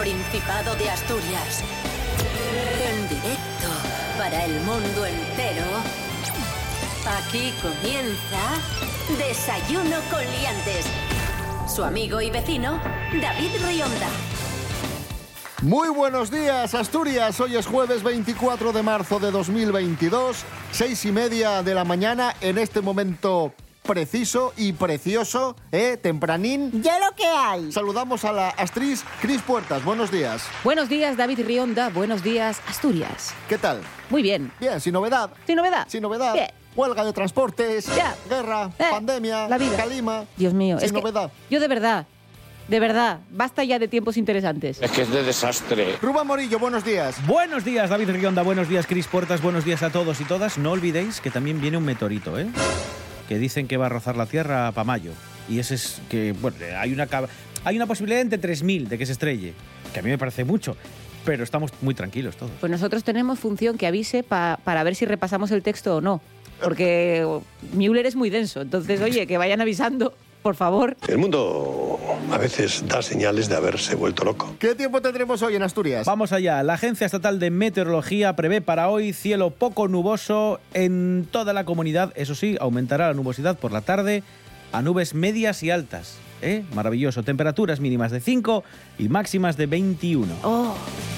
Principado de Asturias. En directo para el mundo entero. Aquí comienza Desayuno con Liantes. Su amigo y vecino, David Rionda. Muy buenos días, Asturias. Hoy es jueves 24 de marzo de 2022, seis y media de la mañana. En este momento preciso y precioso, ¿eh? Tempranín. Ya lo que hay. Saludamos a la actriz Cris Puertas. Buenos días. Buenos días, David Rionda. Buenos días, Asturias. ¿Qué tal? Muy bien. Bien, sin novedad. ¿Sin novedad? Sin novedad. Bien. Huelga de transportes, Ya. guerra, Eh, pandemia, la vida. calima. Dios mío. Sin es que novedad. Yo de verdad, de verdad, basta ya de tiempos interesantes. Es que es de desastre. Rubén Morillo, buenos días. Buenos días, David Rionda. Buenos días, Cris Puertas. Buenos días a todos y todas. No olvidéis que también viene un meteorito, ¿eh? Que dicen que va a rozar la Tierra para mayo. Y ese es que, bueno, hay una, hay una posibilidad entre 3.000 de que se estrelle. Que a mí me parece mucho. Pero estamos muy tranquilos todos. Pues nosotros tenemos función que avise pa- para ver si repasamos el texto o no. Porque Müller es muy denso. Entonces, oye, que vayan avisando, por favor. El mundo a veces da señales de haberse vuelto loco. ¿Qué tiempo tendremos hoy en Asturias? Vamos allá. La Agencia Estatal de Meteorología prevé para hoy cielo poco nuboso en toda la comunidad. Eso sí, aumentará la nubosidad por la tarde a nubes medias y altas. ¿eh? Maravilloso. Temperaturas mínimas de 5 y máximas de 21. Oh,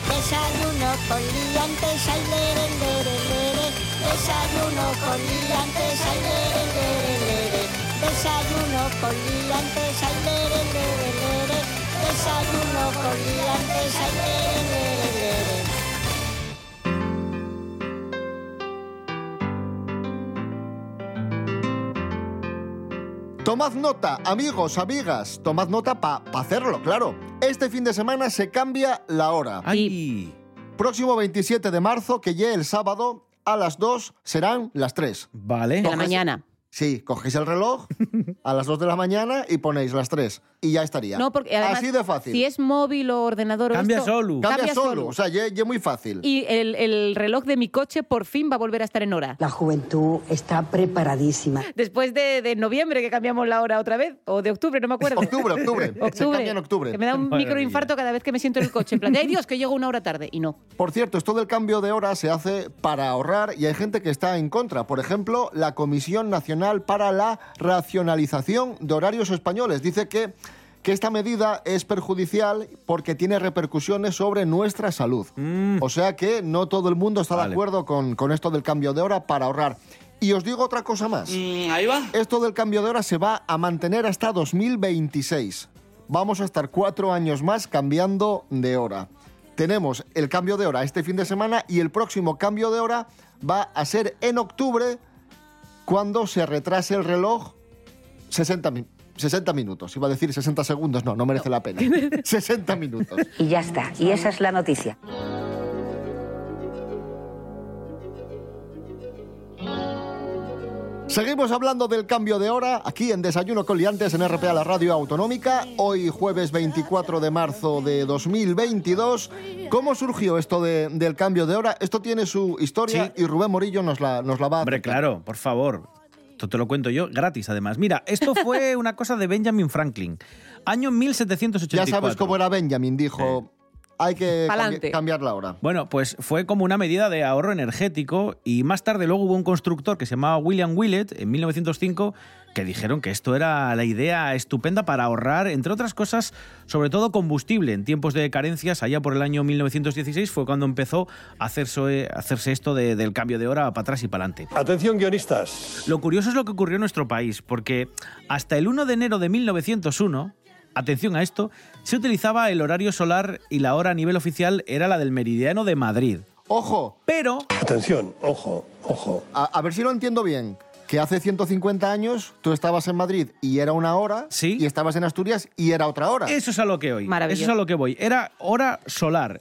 Desayuno con liantes, ay, lere, lere, lere. Desayuno con liantes, lere, lere, lere. Desayuno con liantes, ay, lere, lere, lere. Desayuno con liantes, ay, lere, lere, lere. Tomad nota, amigos, amigas, tomad nota para hacerlo, claro. Este fin de semana se cambia la hora. ¡Ay! Próximo 27 de marzo, que ya el sábado, a las 2 serán las 3. Vale. de la mañana. Sí, cogéis el reloj a las 2 de la mañana y ponéis las 3. Y ya estaría. No, porque además, Así de fácil. Si es móvil o ordenador o Cambia esto, solo. Cambia, solo, o sea, ya ya muy fácil. Y el, el reloj de mi coche por fin va a volver a estar en hora. La juventud está preparadísima. Después de, de noviembre que cambiamos la hora otra vez, o de octubre, no me acuerdo. Octubre, octubre. Se Octubre. cambia en octubre. Que me da un microinfarto cada vez que me siento en el coche. En plan, ay Dios, que llego una hora tarde. Y no. Por cierto, esto del cambio de hora se hace para ahorrar y hay gente que está en contra. Por ejemplo, la Comisión Nacional para la Racionalización de Horarios Españoles dice que, que esta medida es perjudicial porque tiene repercusiones sobre nuestra salud. O sea que no todo el mundo está de acuerdo con, con esto del cambio de hora para ahorrar. Y os digo otra cosa más. ahí va. Esto del cambio de hora se va a mantener hasta 2026. Vamos a estar cuatro años más cambiando de hora. Tenemos el cambio de hora este fin de semana y el próximo cambio de hora va a ser en octubre cuando se retrase el reloj 60, mi- 60 minutos. Iba a decir 60 segundos, no, no merece la pena. 60 minutos. Y ya está. Y esa es la noticia. Seguimos hablando del cambio de hora aquí en Desayuno con Liantes en RPA, la radio autonómica. Hoy jueves 24 de marzo de 2022. ¿Cómo surgió esto de- del cambio de hora? Esto tiene su historia y Rubén Morillo nos la, nos la va a... Hombre, claro, por favor. Esto te lo cuento yo gratis, además. Mira, esto fue una cosa de Benjamin Franklin. Año Ya 1784. sabes cómo era Benjamin, dijo, hay que cambi- Pa'lante. cambiar la hora. Bueno, pues fue como una medida de ahorro energético y más tarde luego hubo un constructor que se llamaba William Willett en 1905 que dijeron que esto era la idea estupenda para ahorrar, entre otras cosas, sobre todo combustible. En tiempos de carencias, allá por el año 1916 fue cuando empezó a hacerse, a hacerse esto de- del cambio de hora para atrás y para adelante. Atención, guionistas. Lo curioso es lo que ocurrió en nuestro país, porque hasta el 1 de enero de 1901, atención a esto, se utilizaba el horario solar y la hora a nivel oficial era la del meridiano de Madrid. Ojo, Pero Atención, ojo, ojo. a, a ver si lo entiendo bien. Que hace 150 años tú estabas en Madrid y era una hora, Sí. y estabas en Asturias y era otra hora. eso es a lo que hoy. Maravilloso. Eso es a lo que voy. Era hora solar.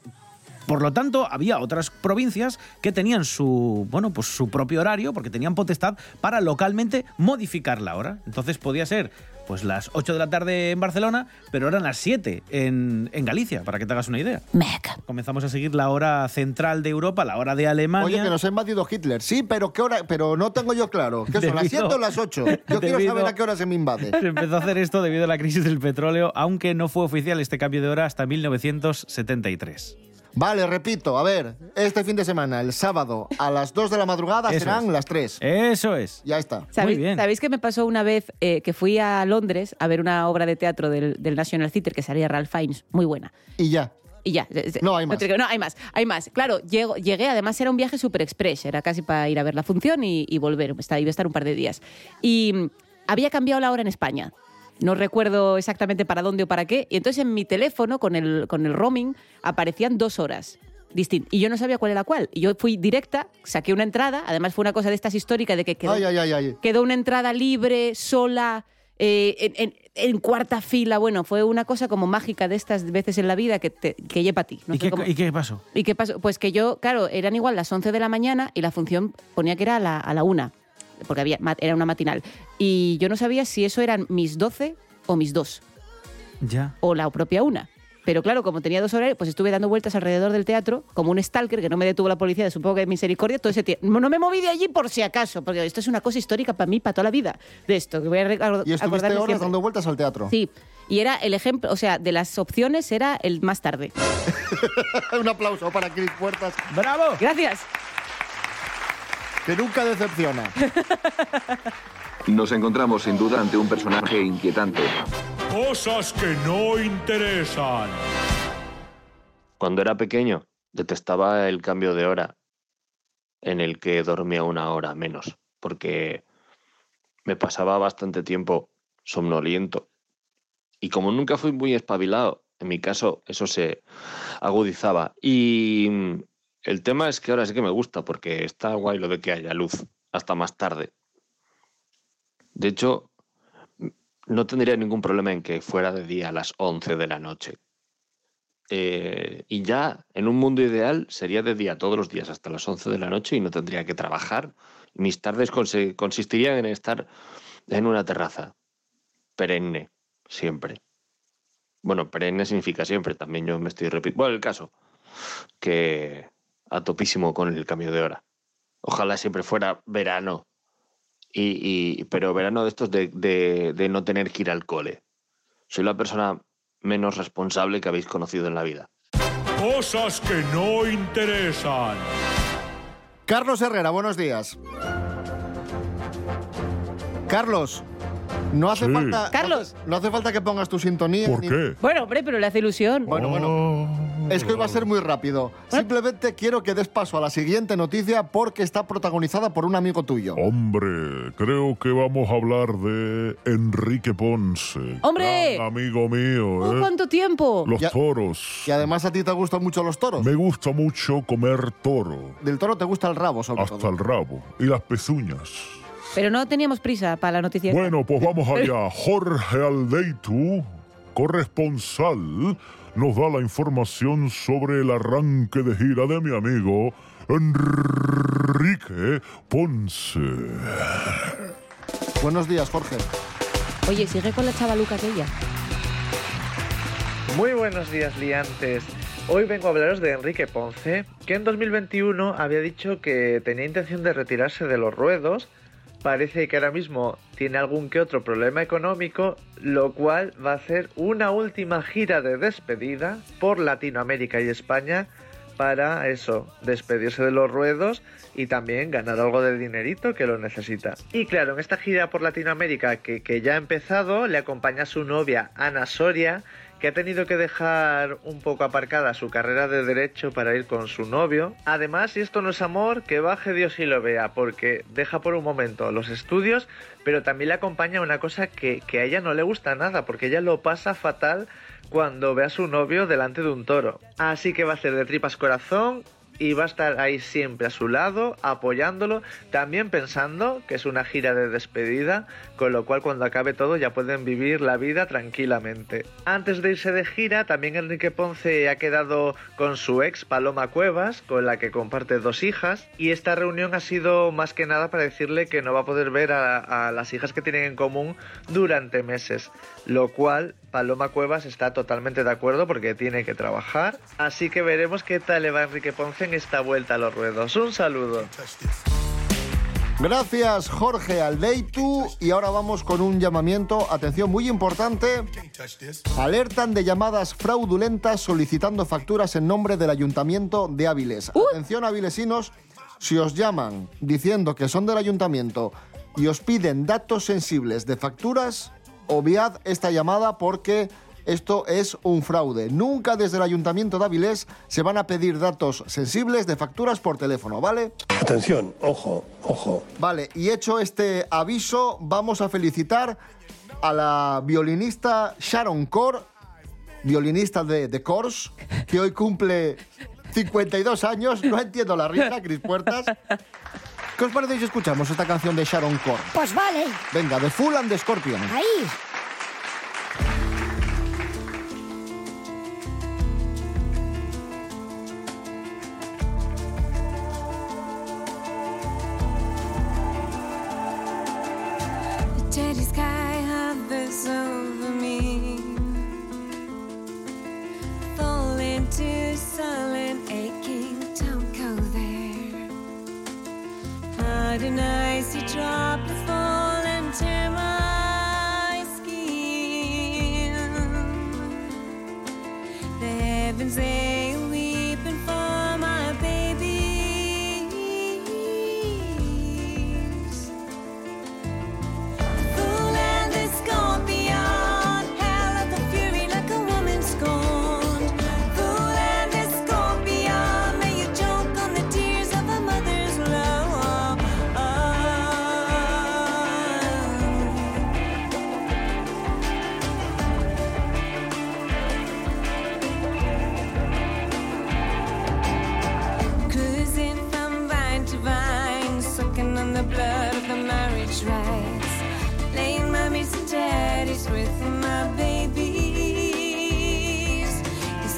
Por lo tanto, había otras provincias que tenían su, bueno, pues su propio horario, porque tenían potestad para localmente modificar la hora. Entonces podía ser pues las 8 de la tarde en Barcelona, pero eran las 7 en, en Galicia, para que te hagas una idea. Meca. Comenzamos a seguir la hora central de Europa, la hora de Alemania. Oye, que nos ha invadido Hitler. Sí, pero ¿qué hora? Pero no tengo yo claro. ¿Qué son las Debido- 7 o las 8? Yo quiero saber a qué hora se me invade. Se empezó a hacer esto debido a la crisis del petróleo, aunque no fue oficial este cambio de hora hasta 1973. Vale, repito, a ver, este fin de semana, el sábado, a las 2 de la madrugada Eso serán es. las 3. Eso es. Ya está. ¿Sabéis, bien. ¿Sabéis qué me pasó una vez eh, que fui a Londres a ver una obra de teatro del, del National Theatre que salía Ralph Fiennes? Muy buena. Y ya. Y ya. No, hay más. No, hay más. Hay más. Claro, llego- llegué, además era un viaje super express, era casi para ir a ver la función y, y volver. Estaba- Iba a estar un par de días. Y mm, había cambiado la hora en España. No recuerdo exactamente para dónde o para qué. Y entonces en mi teléfono, con el, con el roaming, aparecían dos horas distintas. Y yo no sabía cuál era cuál. Y yo fui directa, saqué una entrada. Además fue una cosa de estas históricas de que quedó, Ay, ay, ay, ay. quedó una entrada libre, sola, eh, en, en- en cuarta fila. Bueno, fue una cosa como mágica de estas veces en la vida que, te, que lleva a ti. No ¿Y, sé qué, cómo- y qué pasó? ¿Y qué pasó? Pues que yo, claro, eran igual las 11 de la mañana y la función ponía que era a la, a la una, porque había, era una matinal. Y yo no sabía si eso eran mis 12 o mis 2, Ya. o la propia una. Pero claro, como tenía dos horarios, pues estuve dando vueltas alrededor del teatro, como un stalker, que no me detuvo la policía, de supongo que de misericordia, todo ese tiempo. No me moví de allí por si acaso, porque esto es una cosa histórica para mí, para toda la vida, de esto, que voy a Y estuviste horas siempre. dando vueltas al teatro. Sí, y era el ejemplo, o sea, de las opciones era el más tarde. Un aplauso para Chris Puertas, ¡Bravo! Gracias. Que nunca decepciona. Nos encontramos sin duda ante un personaje inquietante. Cosas que no interesan. Cuando era pequeño, detestaba el cambio de hora en el que dormía una hora menos, porque me pasaba bastante tiempo somnoliento. Y como nunca fui muy espabilado, en mi caso eso se agudizaba. Y el tema es que ahora sí que me gusta, porque está guay lo de que haya luz hasta más tarde. De hecho, no tendría ningún problema en que fuera de día a las 11 de la noche. Eh, y ya en un mundo ideal sería de día todos los días hasta las 11 de la noche y no tendría que trabajar. Mis tardes consistirían en estar en una terraza, perenne, siempre. Bueno, perenne significa siempre, también yo me estoy repitiendo. Bueno, el caso, que a topísimo con el cambio de hora. Ojalá siempre fuera verano, y, y- pero verano de estos de, de- de no tener que ir al cole. Soy la persona menos responsable que habéis conocido en la vida. Cosas que no interesan. Carlos Herrera, buenos días. Carlos, no hace Sí. falta. Carlos. No hace falta que pongas tu sintonía. ¿Por ni- qué? Bueno, hombre, pero le hace ilusión. Bueno, bueno. Es que hoy va a ser muy rápido. Simplemente quiero que des paso a la siguiente noticia porque está protagonizada por un amigo tuyo. Hombre, creo que vamos a hablar de Enrique Ponce. ¡Hombre! gran amigo mío, Oh, ¿eh? ¿Cuánto tiempo? Los Ya- toros. Y además a ti te gustan mucho los toros. Me gusta mucho comer toro. Del toro te gusta el rabo, sobre Hasta todo. el rabo. Y las pezuñas. Pero no teníamos prisa para la noticia. Bueno, pues vamos allá. Jorge Aldeitu, corresponsal, nos da la información sobre el arranque de gira de mi amigo Enrique Ponce. Buenos días, Jorge. Oye, sigue con la chavaluca aquella. Muy buenos días, liantes. Hoy vengo a hablaros de Enrique Ponce, que en 2021 había dicho que tenía intención de retirarse de los ruedos. Parece que ahora mismo tiene algún que otro problema económico, lo cual va a hacer una última gira de despedida por Latinoamérica y España para eso, despedirse de los ruedos y también ganar algo de dinerito que lo necesita. Y claro, en esta gira por Latinoamérica que, que ya ha empezado, le acompaña su novia Ana Soria, que ha tenido que dejar un poco aparcada su carrera de derecho para ir con su novio. Además, si esto no es amor, que baje Dios y lo vea, porque deja por un momento los estudios, pero también le acompaña una cosa que, que a ella no le gusta nada, porque ella lo pasa fatal cuando ve a su novio delante de un toro. Así que va a hacer de tripas corazón y va a estar ahí siempre a su lado, apoyándolo, también pensando que es una gira de despedida, con lo cual cuando acabe todo ya pueden vivir la vida tranquilamente. Antes de irse de gira, también Enrique Ponce ha quedado con su ex Paloma Cuevas, con la que comparte dos hijas, y esta reunión ha sido más que nada para decirle que no va a poder ver a, a las hijas que tienen en común durante meses, lo cual Paloma Cuevas está totalmente de acuerdo porque tiene que trabajar, así que veremos qué tal le va a Enrique Ponce en esta vuelta a los ruedos. Un saludo. Gracias Jorge Aldeitu y ahora vamos con un llamamiento, atención muy importante, alertan de llamadas fraudulentas solicitando facturas en nombre del Ayuntamiento de Áviles. Atención avilesinos, si os llaman diciendo que son del Ayuntamiento y os piden datos sensibles de facturas, obviad esta llamada porque esto es un fraude. Nunca desde el Ayuntamiento de Avilés se van a pedir datos sensibles de facturas por teléfono, ¿vale? Atención, ojo, ojo. Vale, y hecho este aviso, vamos a felicitar a la violinista Sharon Core, violinista de The Course, que hoy cumple 52 años. No entiendo la risa, Cris Puertas. ¿Qué os parece si escuchamos esta canción de Sharon Core? Pues vale. Venga, de Full and the Scorpion. Ahí. Hard and icy droplets fall and tear my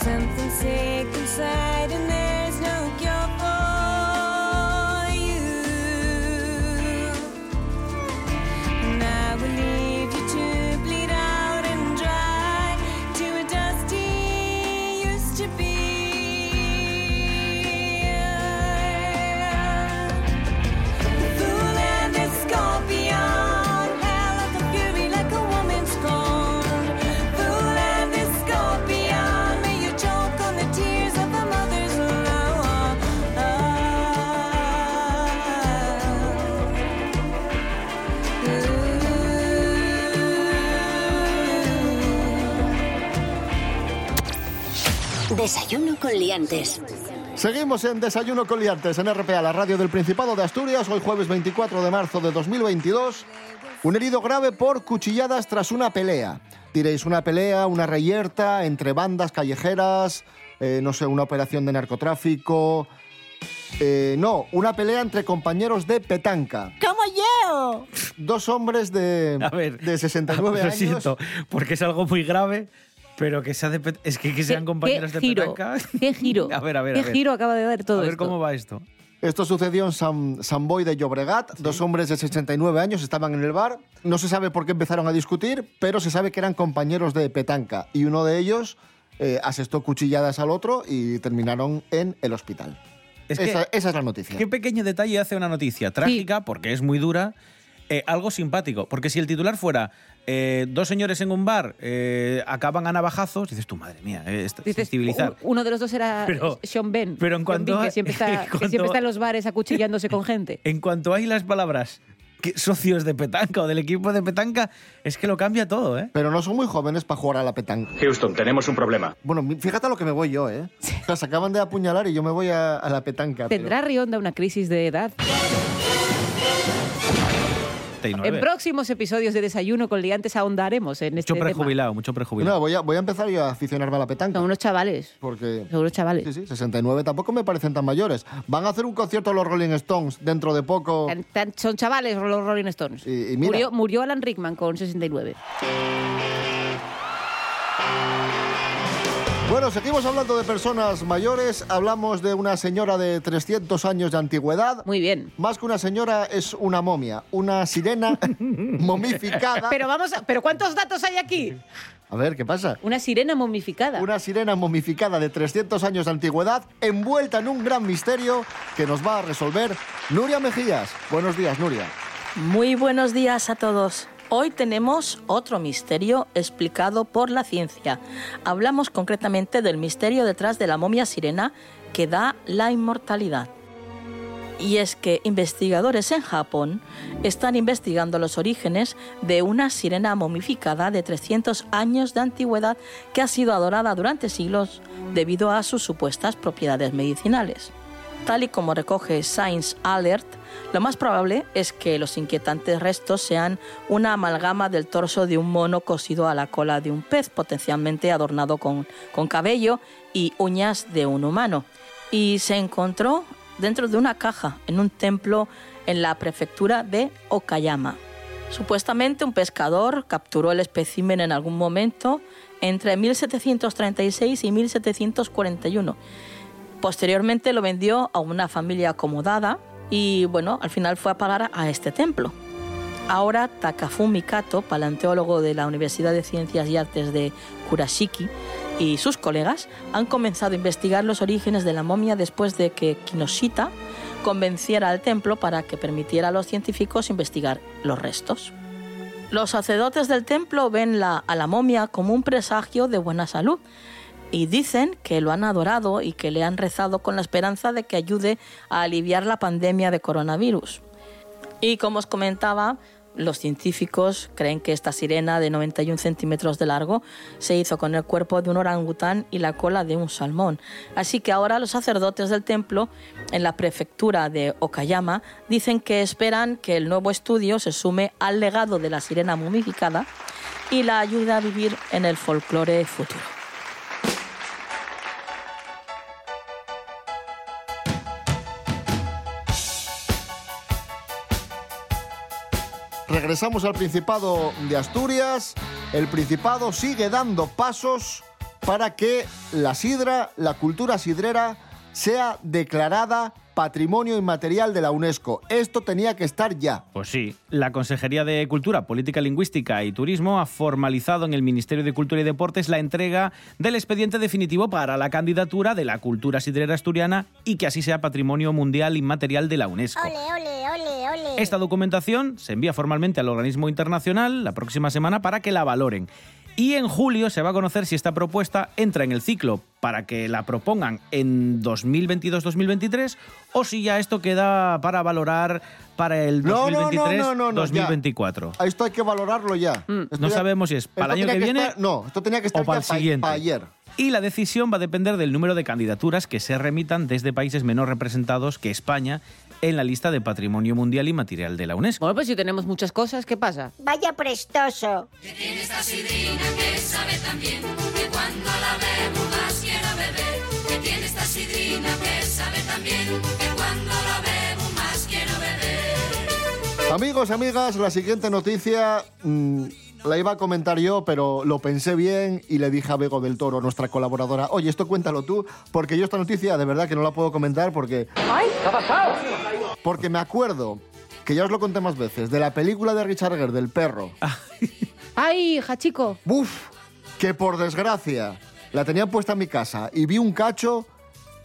something sick inside, con liantes. Seguimos en Desayuno con Liantes en RPA, la radio del Principado de Asturias, hoy jueves 24 de marzo de 2022. Un herido grave por cuchilladas tras una pelea. Diréis, una pelea, una reyerta entre bandas callejeras, eh, no sé, una operación de narcotráfico. Eh, no, una pelea entre compañeros de petanca. ¡Como yo! Dos hombres de, A ver, de 69 lo años. siento, porque es algo muy grave, pero que sea de pet- es que, que sean compañeros ¿Qué de giro? petanca. ¿Qué giro? A ver, a ver, ¿Qué a ver. giro acaba de dar todo a ver esto? cómo va esto. Esto sucedió en San, San Boi de Llobregat. Dos hombres de 69 años estaban en el bar. No se sabe por qué empezaron a discutir, pero se sabe que eran compañeros de petanca. Y uno de ellos eh, asestó cuchilladas al otro y terminaron en el hospital. Es que- esa, esa es la noticia. Qué pequeño detalle hace una noticia trágica, porque es muy dura, eh, algo simpático. Porque si el titular fuera eh, dos señores en un bar eh, acaban a navajazos, dices tú, madre mía, eh, es Dices, civilizar. uno de los dos era Pero- Sean Ben. pero en cuanto Bean, a- que siempre, está, en que cuanto siempre a- está en los bares acuchillándose con gente. En cuanto hay las palabras que socios de petanca o del equipo de petanca, es que lo cambia todo, ¿eh? Pero no son muy jóvenes para jugar a la petanca. Houston, tenemos un problema. Bueno, fíjate a lo que me voy yo, ¿eh? O sea, se acaban de apuñalar y yo me voy a, a la petanca. pero- ¿Tendrá Rionda una crisis de edad? 69. En próximos episodios de Desayuno con Liantes ahondaremos en este Mucho tema. prejubilado, mucho prejubilado. No, voy a, voy a empezar yo a aficionarme a la petanca. Son unos chavales. Porque... Son unos chavales. Sí, sí, 69 tampoco me parecen tan mayores. Van a hacer un concierto los Rolling Stones dentro de poco. Tan- tan- son chavales los Rolling Stones. Y, y mira, Murió, murió Alan Rickman con 69. Bueno, seguimos hablando de personas mayores. Hablamos de una señora de 300 años de antigüedad. Muy bien. Más que una señora, es una momia. Una sirena momificada. Pero vamos a, pero ¿cuántos datos hay aquí? A ver, ¿qué pasa? Una sirena momificada. Una sirena momificada de 300 años de antigüedad, envuelta en un gran misterio que nos va a resolver Nuria Mejías. Buenos días, Nuria. Muy buenos días a todos. Hoy tenemos otro misterio explicado por la ciencia. Hablamos concretamente del misterio detrás de la momia sirena que da la inmortalidad. Y es que investigadores en Japón están investigando los orígenes de una sirena momificada de 300 años de antigüedad que ha sido adorada durante siglos debido a sus supuestas propiedades medicinales. Tal y como recoge Science Alert, lo más probable es que los inquietantes restos sean una amalgama del torso de un mono cosido a la cola de un pez, potencialmente adornado con, con cabello y uñas de un humano. Y se encontró dentro de una caja en un templo en la prefectura de Okayama. Supuestamente un pescador capturó el espécimen en algún momento entre 1736 y 1741 Posteriormente lo vendió a una familia acomodada y bueno, al final fue a parar a este templo. Ahora Takafumi Kato, paleontólogo de la Universidad de Ciencias y Artes de Kurashiki, y sus colegas han comenzado a investigar los orígenes de la momia después de que Kinoshita convenciera al templo para que permitiera a los científicos investigar los restos. Los sacerdotes del templo ven la- a la momia como un presagio de buena salud y dicen que lo han adorado y que le han rezado con la esperanza de que ayude a aliviar la pandemia de coronavirus. Y como os comentaba, los científicos creen que esta sirena de 91 centímetros de largo se hizo con el cuerpo de un orangután y la cola de un salmón. Así que ahora los sacerdotes del templo en la prefectura de Okayama dicen que esperan que el nuevo estudio se sume al legado de la sirena momificada y la ayude a vivir en el folclore futuro. Regresamos al Principado de Asturias. El Principado sigue dando pasos para que la sidra, la cultura sidrera, sea declarada Patrimonio Inmaterial de la UNESCO. Esto tenía que estar ya. Pues sí, la Consejería de Cultura, Política Lingüística y Turismo ha formalizado en el Ministerio de Cultura y Deportes la entrega del expediente definitivo para la candidatura de la cultura sidrera asturiana y que así sea Patrimonio Mundial Inmaterial de la UNESCO. Ole, ole, ole, ole. Esta documentación se envía formalmente al organismo internacional la próxima semana para que la valoren. Y en julio se va a conocer si esta propuesta entra en el ciclo para que la propongan en 2022-2023 o si ya esto queda para valorar para el No, no, no, no, no, no, ya. 2023-2024. Esto hay que valorarlo ya. Mm, No ya- sabemos si es para el año que viene estar- no, esto tenía que estar o para ya el siguiente. ayer. Y la decisión va a depender del número de candidaturas que se remitan desde países menos representados que España en la lista de Patrimonio Mundial y Material de la UNESCO. Bueno, pues si tenemos muchas cosas, ¿qué pasa? Vaya prestoso. Tiene esta sidrina que sabe tan bien que cuando la bebo más quiero beber. Que tiene esta sidrina que sabe tan bien que cuando la bebo más quiero beber. Amigos, amigas, la siguiente noticia mm, la iba a comentar yo, pero lo pensé bien y le dije a Bego del Toro, nuestra colaboradora, oye, esto cuéntalo tú, porque yo esta noticia de verdad que no la puedo comentar porque... ¡Ay! ¿Qué ha pasado? Porque me acuerdo, que ya os lo conté más veces, de la película de Richard Gere, del perro. ¡Ay, hija chico! ¡Buf! Que por desgracia la tenían puesta en mi casa y vi un cacho,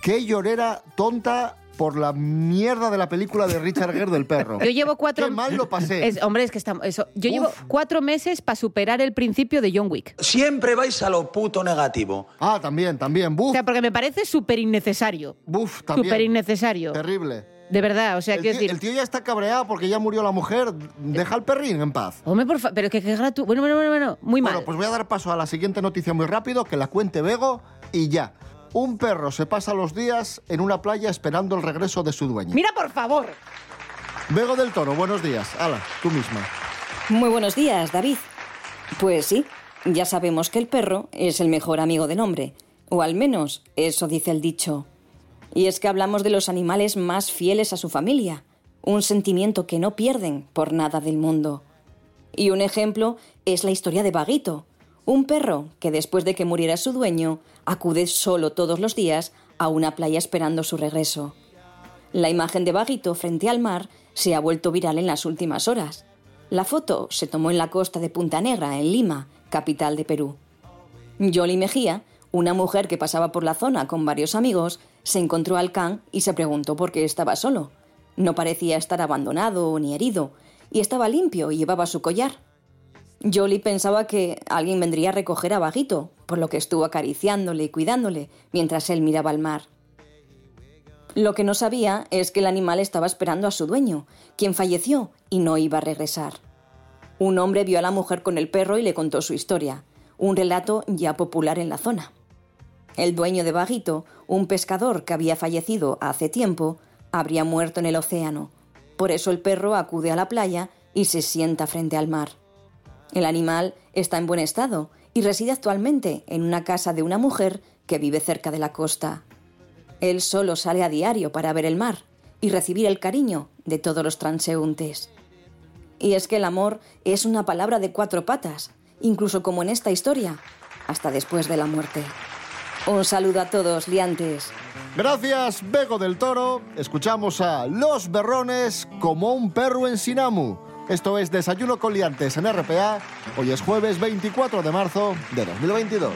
qué llorera tonta por la mierda de la película de Richard Gere del perro. Yo llevo cuatro... Qué mal lo pasé. Es- hombre, es que estamos... Eso. Yo llevo cuatro meses para superar el principio de John Wick. Siempre vais a lo puto negativo. Ah, también, también. Buf. O sea, porque me parece súper innecesario. Buf, también. Súper innecesario. Terrible. De verdad, o sea, El quiero tío, decir... el tío ya está cabreado porque ya murió la mujer. Deja al perrín en paz. Hombre, por favor, pero que que gratu... Bueno, bueno, bueno, bueno, muy mal. Bueno, pues voy a dar paso a la siguiente noticia muy rápido, que la cuente Bego y ya. Un perro se pasa los días en una playa esperando el regreso de su dueño. Mira, por favor. Bego del Toro, buenos días. Ala, tú misma. Muy buenos días, David. Pues sí, ya sabemos que el perro es el mejor amigo del hombre, o al menos eso dice el dicho. Y es que hablamos de los animales más fieles a su familia, un sentimiento que no pierden por nada del mundo. Y un ejemplo es la historia de Vaguito, un perro que después de que muriera su dueño acude solo todos los días a una playa esperando su regreso. La imagen de Vaguito frente al mar se ha vuelto viral en las últimas horas. La foto se tomó en la costa de Punta Negra, en Lima, capital de Perú. Yoli Mejía, una mujer que pasaba por la zona con varios amigos, se encontró al can y se preguntó por qué estaba solo. No parecía estar abandonado ni herido, y estaba limpio y llevaba su collar. Yoli pensaba que alguien vendría a recoger a Vaguito, por lo que estuvo acariciándole y cuidándole mientras él miraba al mar. Lo que no sabía es que el animal estaba esperando a su dueño, quien falleció y no iba a regresar. Un hombre vio a la mujer con el perro y le contó su historia, un relato ya popular en la zona. El dueño de Vaguito, un pescador que había fallecido hace tiempo, habría muerto en el océano. Por eso el perro acude a la playa y se sienta frente al mar. El animal está en buen estado y reside actualmente en una casa de una mujer que vive cerca de la costa. Él solo sale a diario para ver el mar y recibir el cariño de todos los transeúntes. Y es que el amor es una palabra de cuatro patas, incluso como en esta historia, hasta después de la muerte. Un saludo a todos, liantes. Gracias, Bego del Toro. Escuchamos a Los Berrones como un perro en Sinamu. Esto es Desayuno con Liantes en RPA. Hoy es jueves 24 de marzo de 2022.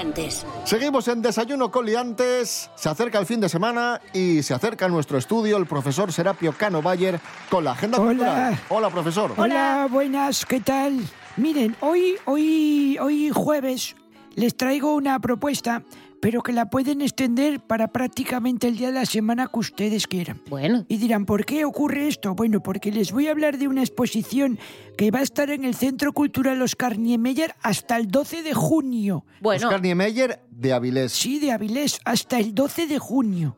Liantes. Seguimos en Desayuno con Liantes. Se acerca el fin de semana y se acerca a nuestro estudio el profesor Serapio Cano Bayer con la agenda Hola. cultural. Hola, profesor. Hola, buenas, ¿qué tal? Miren, hoy, hoy, hoy jueves les traigo una propuesta pero que la pueden extender para prácticamente el día de la semana que ustedes quieran. Bueno. Y dirán, ¿por qué ocurre esto? Bueno, porque les voy a hablar de una exposición que va a estar en el Centro Cultural Oscar Niemeyer hasta el 12 de junio. Bueno, Oscar Niemeyer de Avilés. Sí, de Avilés, hasta el 12 de junio.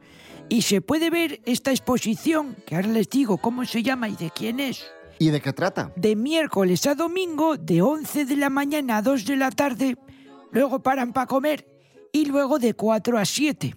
Y se puede ver esta exposición, que ahora les digo cómo se llama y de quién es. ¿Y de qué trata? de miércoles a domingo de 11 de la mañana a 2 de la tarde, luego paran para comer y luego de 4 a 7.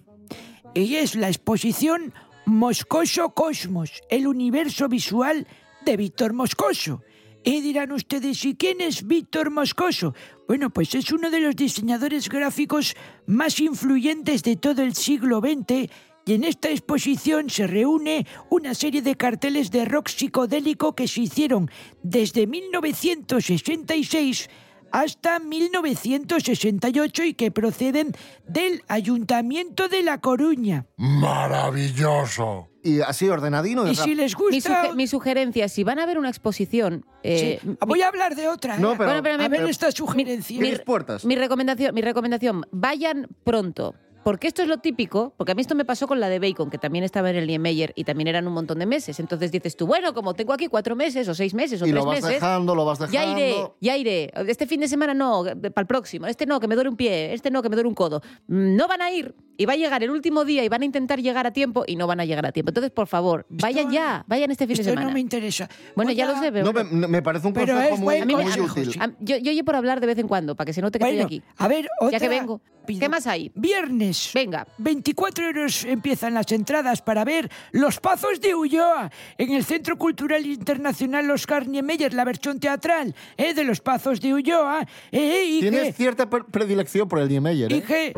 Y es la exposición Moscoso Cosmos, el universo visual de Víctor Moscoso. Y dirán ustedes, ¿y quién es Víctor Moscoso? Bueno, pues es uno de los diseñadores gráficos más influyentes de todo el siglo XX y en esta exposición se reúne una serie de carteles de rock psicodélico que se hicieron desde 1966 hasta 1968 y que proceden del Ayuntamiento de La Coruña. Maravilloso. Y así ordenadino. de Y si les mi, gusta... suge- mi sugerencia, si van a ver una exposición... eh, Sí, Voy a hablar de otra. No, ¿eh? pero- Bueno, pero a ver esta sugerencia. mi, puertas? mi recomendación, mi recomendación, vayan pronto. Porque esto es lo típico, porque a mí esto me pasó con la de Bacon, que también estaba en el Niemeyer y también eran un montón de meses. Entonces dices tú, bueno, como tengo aquí cuatro meses o seis meses o Y tres lo vas meses, dejando, lo vas dejando. ya iré, ya iré. Este fin de semana no, para el próximo. Este no, que me duele un pie. Este no, que me duele un codo. Mm, No van a ir y va a llegar el último día y van a intentar llegar a tiempo y no van a llegar a tiempo. Entonces, por favor, vayan ya, vayan este fin de Esto semana. no me interesa. Bueno, Voy ya a- lo sé, pero... No, me, me parece un Pero consejo es muy, muy consejo, útil. sí. Yo, yo oye por hablar de vez en cuando, para que se note que Bueno, estoy aquí. a ver, otra... Ya que vengo. pido. ¿Qué más hay? Viernes. Venga. 24 euros empiezan las entradas para ver Los Pazos de Ulloa en el Centro Cultural Internacional Oscar Niemeyer, la versión teatral ¿eh? de Los Pazos de Ulloa. ¿eh? y Tienes que, cierta pre- predilección por el Niemeyer, y ¿eh? que-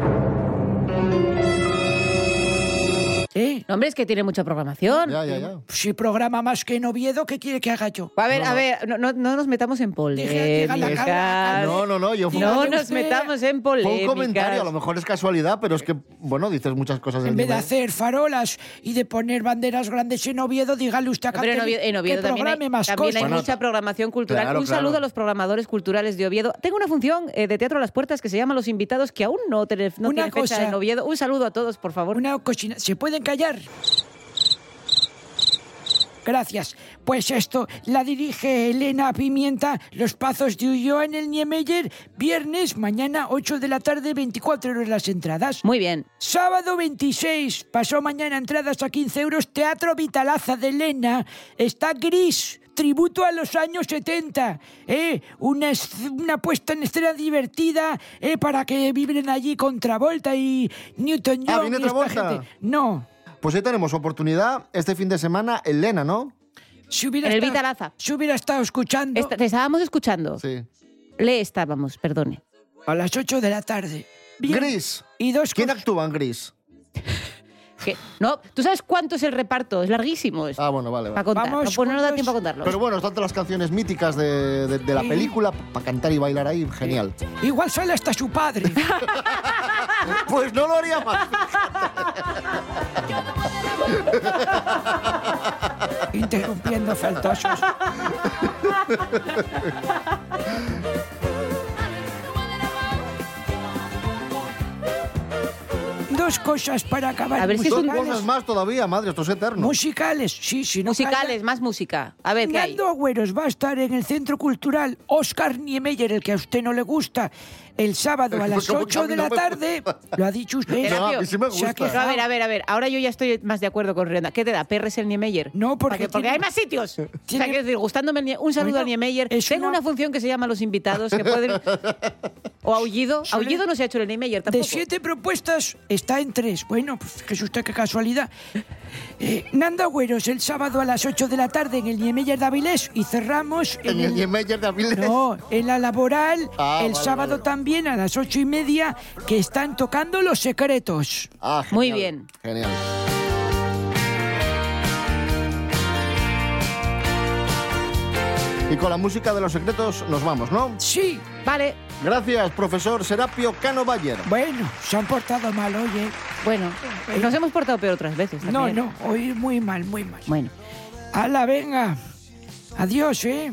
No, hombre, es que tiene mucha programación. Ya, ya, ya. Si programa más que en Oviedo, ¿qué quiere que haga yo? A ver, a ver, no, no, no nos metamos en polémicas. No, no, no, yo fui- No nos usted. metamos en Fue polémicas. un comentario, a lo mejor es casualidad, pero es que, bueno, dices muchas cosas del En vez de hacer farolas y de poner banderas grandes en Oviedo, dígale usted a en Oviedo, en Oviedo que también, hay, más también hay cosas. mucha programación cultural. Claro, un claro. saludo a los programadores culturales de Oviedo. Tengo una función eh, de teatro a las puertas que se llama Los Invitados, que aún no, tiene- no Una tiene fecha cosa. en Oviedo. Un saludo a todos, por favor. Una cocina. ¿Se pueden callar? Gracias. Pues esto la dirige Elena Pimienta, Los Pazos de Ulloa en el Niemeyer, viernes, mañana 8 de la tarde, 24 euros las entradas. Muy bien. Sábado 26, pasó mañana entradas a 15 euros, Teatro Vitalaza de Elena, está gris. Tributo a los años 70, ¿eh? Una, una puesta en escena divertida, ¿eh? Para que vibren allí con Travolta y Newton John. Ah, ¿viene y esta Travolta? gente. No. Pues hoy tenemos oportunidad este fin de semana en Lena, ¿no? Si hubiera En el estado- Vitalaza. Si hubiera estado escuchando Esta- te estábamos escuchando. Sí. Le estábamos, perdone. a las 8 de la tarde. Bien. Gris. Y dos ¿Quién actúa en Gris? Que- no, ¿tú sabes cuánto es el reparto? Es larguísimo. Ah, bueno, vale, Para vale. contar. Vamos no, pues no nos da tiempo a contarlo. Pero bueno, están todas las canciones míticas de, de- de la Sí. película para cantar y bailar ahí, genial. Igual sale hasta su padre. Pues no lo haría más. Interrumpiendo faltosos. Dos cosas para acabar. A ver si es Dos un- musicales. cosas más todavía, madre, esto es eterno. Musicales, sí, sí. No Musicales, más música. A ver, ¿qué hay? Nando Agüeros va a estar en el Centro Cultural Oscar Niemeyer, el que a usted no le gusta, el sábado a las ¿Cómo que a 8 mí de la tarde. Lo ha dicho usted. No, a mí sí me gusta. quejado. A ver, a ver, a ver. Ahora yo ya estoy más de acuerdo con Renda. ¿Qué te da? ¿Perres el Niemeyer? No, porque Porque, porque tiene- hay más sitios. O tiene- sea, quiero decir, gustándome el un saludo Bueno, al Niemeyer. Tengo una- una función que se llama Los Invitados, que pueden... O Aullido. Aullido no se ha hecho en el Niemeyer De tampoco. siete propuestas está en tres. Bueno, pues usted qué casualidad. Eh, Nando Agüeros el sábado a las 8 de la tarde en el Niemeyer de Avilés y cerramos En el Niemeyer de Avilés. No, en la laboral Ah, el vale, sábado vale. también a las ocho y media que están tocando los secretos. Ah, Muy bien. Genial. Y con la música de los secretos nos vamos, ¿no? Sí, Vale. Gracias, profesor Serapio Cano Bayer. bueno, se han portado mal, oye. Bueno, nos hemos portado peor otras veces. No, también. no, hoy muy mal, muy mal. Bueno. Ala, venga. Adiós, ¿eh?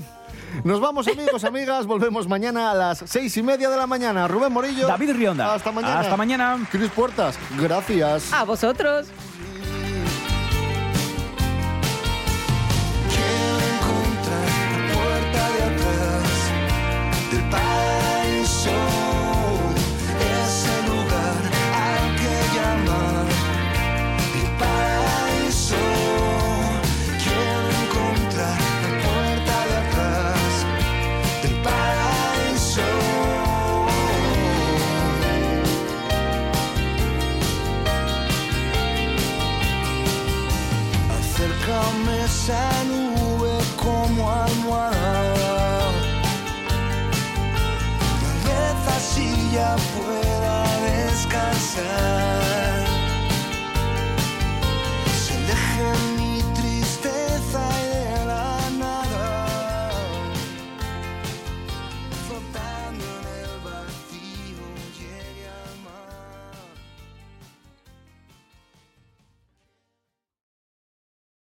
Nos vamos, amigos, amigas. Volvemos mañana a las seis y media de la mañana. Rubén Morillo. David Rionda. Hasta mañana. Hasta mañana. Cris Puertas. Gracias. A vosotros.